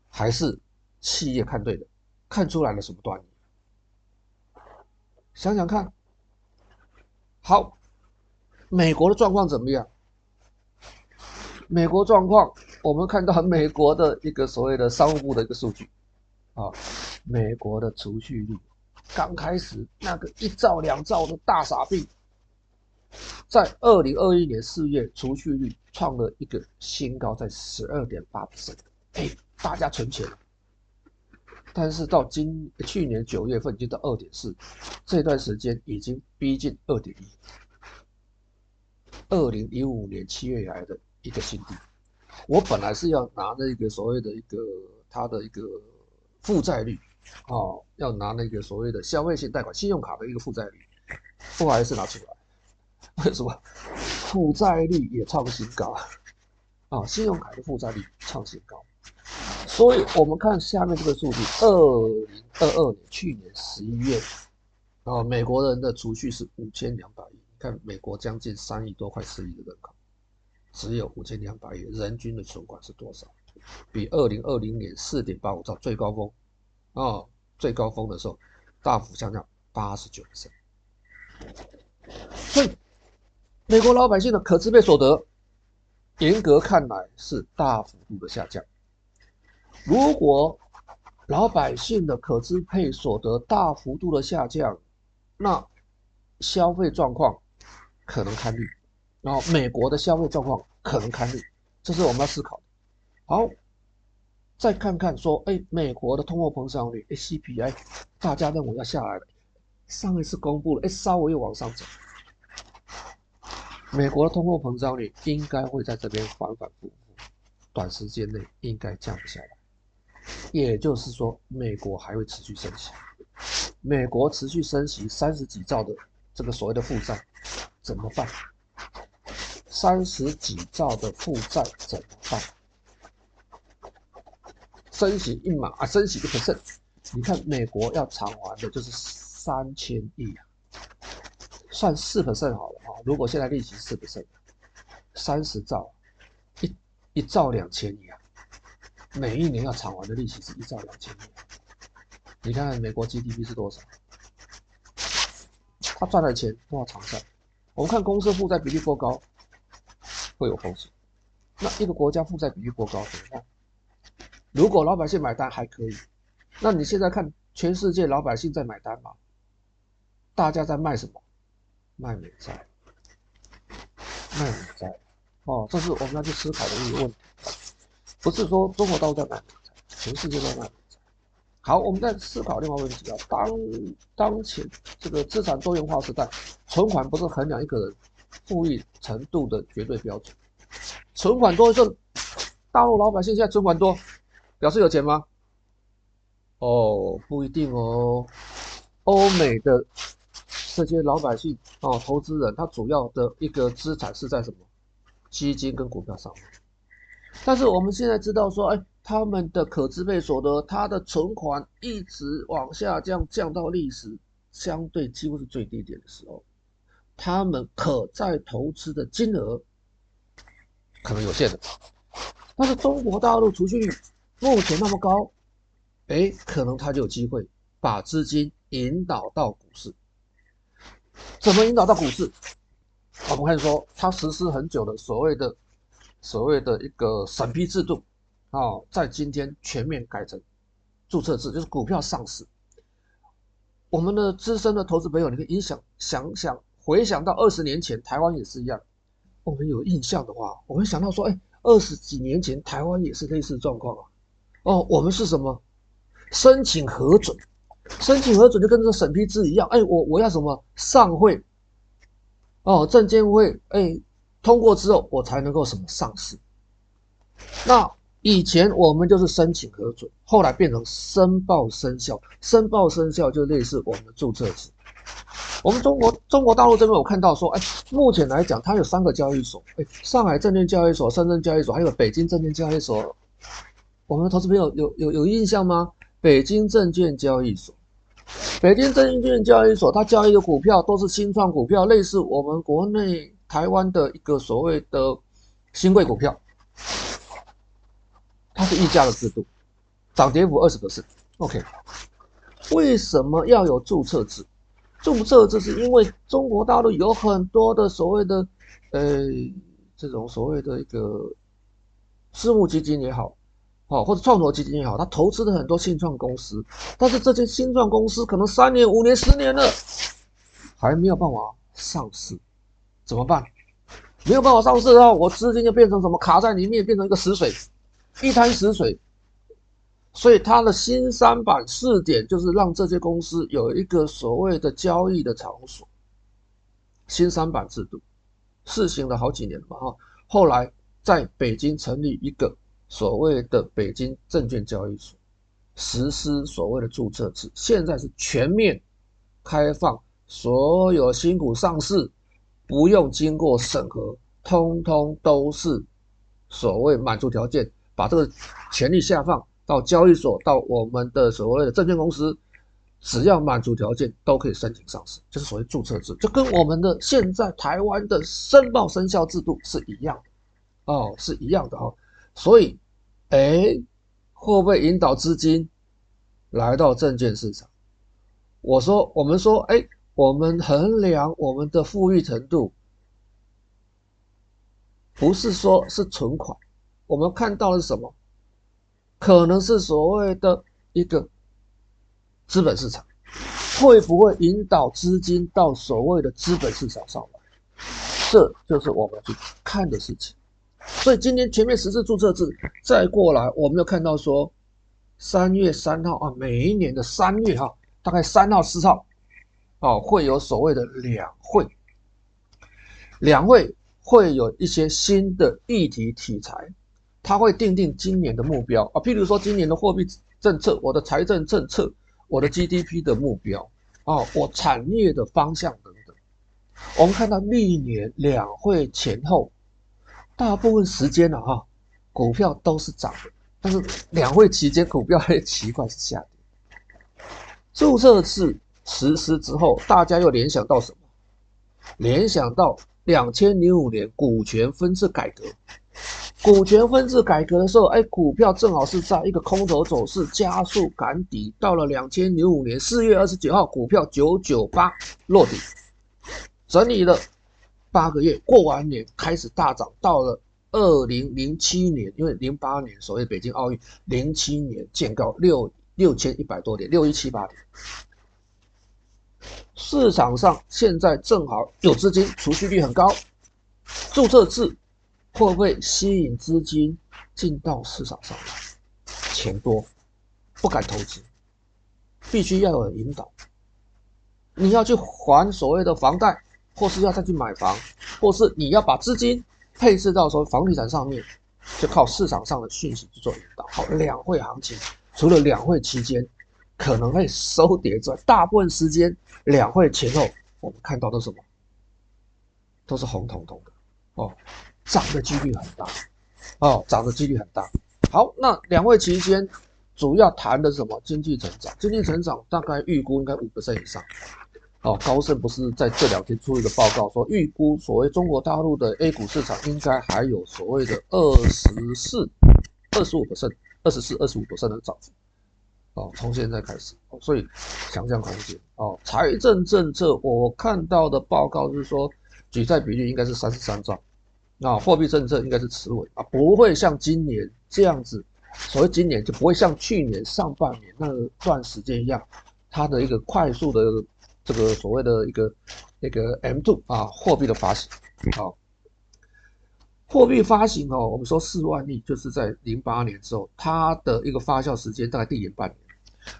还是企业看对了？看出来了什么端倪？想想看。好，美国的状况怎么样？美国状况，我们看到美国的一个所谓的商务部的一个数据啊，美国的储蓄率刚开始那个一兆两兆的大傻逼。在二零二一年四月，储蓄率创了一个新高，在十二点八 percent。哎，大家存钱，但是到今去年九月份已经到二点四，这段时间已经逼近二点一，二零一五年七月以来的一个新低。我本来是要拿那个所谓的一个它的一个负债率，哦，要拿那个所谓的消费性贷款、信用卡的一个负债率，不好意思拿出来。为什么负债率也创新高啊？信用卡的负债率创新高，所以我们看下面这个数据：二零二二年去年十一月啊，美国人的储蓄是五千两百亿。你看，美国将近三亿多，快四亿的人口，只有五千两百亿，人均的存款是多少？比二零二零年四点八五兆最高峰啊，最高峰的时候大幅下降八十九%。所以。美国老百姓的可支配所得，严格看来是大幅度的下降。如果老百姓的可支配所得大幅度的下降，那消费状况可能堪虑，然后美国的消费状况可能堪虑，这是我们要思考的。好，再看看说，哎，美国的通货膨胀率，，CPI，大家认为要下来了，上一次公布了，哎，稍微又往上走。美国的通货膨胀率应该会在这边反反复复，短时间内应该降不下来。也就是说，美国还会持续升息。美国持续升息三十几兆的这个所谓的负债怎么办？三十几兆的负债怎么办？升息一码啊，升息一 percent，你看美国要偿还的就是三千亿啊，算四 percent 好了啊。如果现在利息四 percent，三十兆，一一兆两千亿啊，每一年要偿还的利息是一兆两千亿。你看看美国 GDP 是多少？他赚的钱都要偿债。我们看公司负债比例过高，会有风险。那一个国家负债比例过高怎么办？如果老百姓买单还可以，那你现在看全世界老百姓在买单吗？大家在卖什么？卖美债。卖美债，哦，这是我们要去思考的一个问题，不是说中国大陆在卖美债，全世界都在卖美债。好，我们在思考另外一个问题啊，当当前这个资产多元化时代，存款不是衡量一个人富裕程度的绝对标准。存款多就大陆老百姓现在存款多，表示有钱吗？哦，不一定哦。欧美的这些老百姓哦，投资人他主要的一个资产是在什么？基金跟股票上面。但是我们现在知道说，哎，他们的可支配所得，他的存款一直往下降，降到历史相对几乎是最低点的时候，他们可再投资的金额可能有限的。但是中国大陆储蓄率目前那么高，哎，可能他就有机会把资金引导到股市。怎么引导到股市？我们看说，他实施很久的所谓的所谓的一个审批制度，啊，在今天全面改成注册制，就是股票上市。我们的资深的投资朋友，你可以想想想，回想到二十年前，台湾也是一样。我们有印象的话，我们想到说，哎。二十几年前，台湾也是类似状况啊。哦，我们是什么？申请核准，申请核准就跟这个审批制一样。哎，我我要什么上会？哦，证监会哎通过之后，我才能够什么上市。那以前我们就是申请核准，后来变成申报生效，申报生效就类似我们的注册制。我们中国中国大陆这边，我看到说，哎，目前来讲，它有三个交易所，哎，上海证券交易所、深圳交易所，还有北京证券交易所。我们投资朋友有有有印象吗？北京证券交易所，北京证券交易所，它交易的股票都是新创股票，类似我们国内台湾的一个所谓的新贵股票，它是溢价的制度，涨跌幅二十个是 OK。为什么要有注册制？注册制是因为中国大陆有很多的所谓的，呃，这种所谓的一个私募基金也好，好或者创投基金也好，他投资了很多新创公司，但是这些新创公司可能三年、五年、十年了，还没有办法上市，怎么办？没有办法上市的话，我资金就变成什么？卡在里面，变成一个死水，一滩死水。所以它的新三板试点就是让这些公司有一个所谓的交易的场所。新三板制度试行了好几年了嘛哈，后来在北京成立一个所谓的北京证券交易所，实施所谓的注册制，现在是全面开放，所有新股上市不用经过审核，通通都是所谓满足条件，把这个权利下放。到交易所，到我们的所谓的证券公司，只要满足条件都可以申请上市，就是所谓注册制，就跟我们的现在台湾的申报生效制度是一样哦，是一样的哦。所以，哎，会不会引导资金来到证券市场？我说，我们说，哎，我们衡量我们的富裕程度，不是说是存款，我们看到的是什么？可能是所谓的一个资本市场，会不会引导资金到所谓的资本市场上来？这就是我们去看的事情。所以今天全面实施注册制，再过来，我们又看到说，三月三号啊，每一年的三月哈，大概三号四号，啊，会有所谓的两会，两会会有一些新的议题题材。他会定定今年的目标啊，譬如说今年的货币政策、我的财政政策、我的 GDP 的目标啊，我产业的方向等等。我们看到历年两会前后，大部分时间呢，哈，股票都是涨的，但是两会期间股票很奇怪是下跌。注册制实施之后，大家又联想到什么？联想到两千零五年股权分置改革。股权分置改革的时候，哎，股票正好是在一个空头走势加速赶底，到了两千零五年四月二十九号，股票九九八落底，整理了八个月，过完年开始大涨，到了二零零七年，因为零八年所谓北京奥运，零七年见高六六千一百多点，六一七八点，市场上现在正好有资金，储蓄率很高，注册制。会不会吸引资金进到市场上来？钱多，不敢投资，必须要有引导。你要去还所谓的房贷，或是要再去买房，或是你要把资金配置到所谓房地产上面，就靠市场上的讯息去做引导。好，两会行情除了两会期间可能会收跌之外，大部分时间两会前后我们看到的什么？都是红彤彤的哦，涨的几率很大哦，涨的几率很大。好，那两会期间主要谈的是什么？经济成长，经济成长大概预估应该五%以上。哦，高盛不是在这两天出一个报告说，预估所谓中国大陆的 A 股市场应该还有所谓的二十四、二十五%、二十四、二十五%的涨幅。哦，从现在开始，所以想象空间哦，财政政策我看到的报告是说，举债比率应该是三十三兆，那货币政策应该是持稳啊，不会像今年这样子，所谓今年就不会像去年上半年那段时间一样，它的一个快速的这个所谓的一个那个 M2 啊，货币的发行，好，货币发行哦，我们说四万亿，就是在零八年之后，它的一个发酵时间大概递延半年。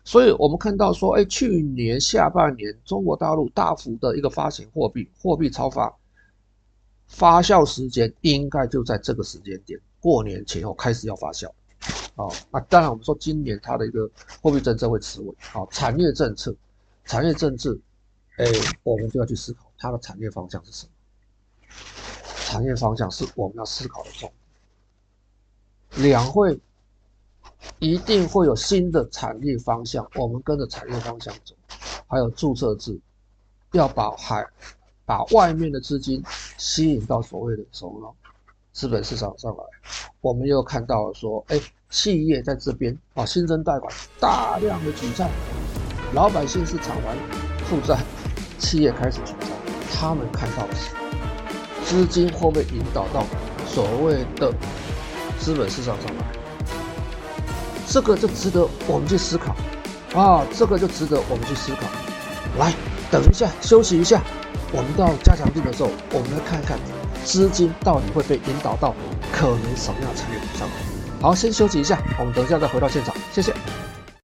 所以我们看到说，哎，去年下半年中国大陆大幅的一个发行货币，货币超发，发酵时间应该就在这个时间点，过年前后开始要发酵，好，那当然我们说今年它的一个货币政策会持稳，啊，产业政策，产业政策，哎，我们就要去思考它的产业方向是什么，产业方向是我们要思考的重点，两会。一定会有新的产业方向，我们跟着产业方向走。还有注册制，要把海把外面的资金吸引到所谓的什么资本市场上来。我们又看到说，哎，企业在这边啊，新增贷款大量的举债，老百姓是偿还负债，企业开始举债，他们看到的是资金会不会引导到所谓的资本市场上来？这个就值得我们去思考，啊，这个就值得我们去思考。来，等一下，休息一下，我们到加强定的时候，我们来看看资金到底会被引导到可能什么样的产业上。好，先休息一下，我们等一下再回到现场，谢谢。